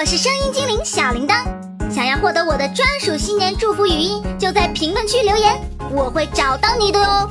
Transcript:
我是声音精灵小铃铛。想要获得我的专属新年祝福语音就在评论区留言我会找到你的哦。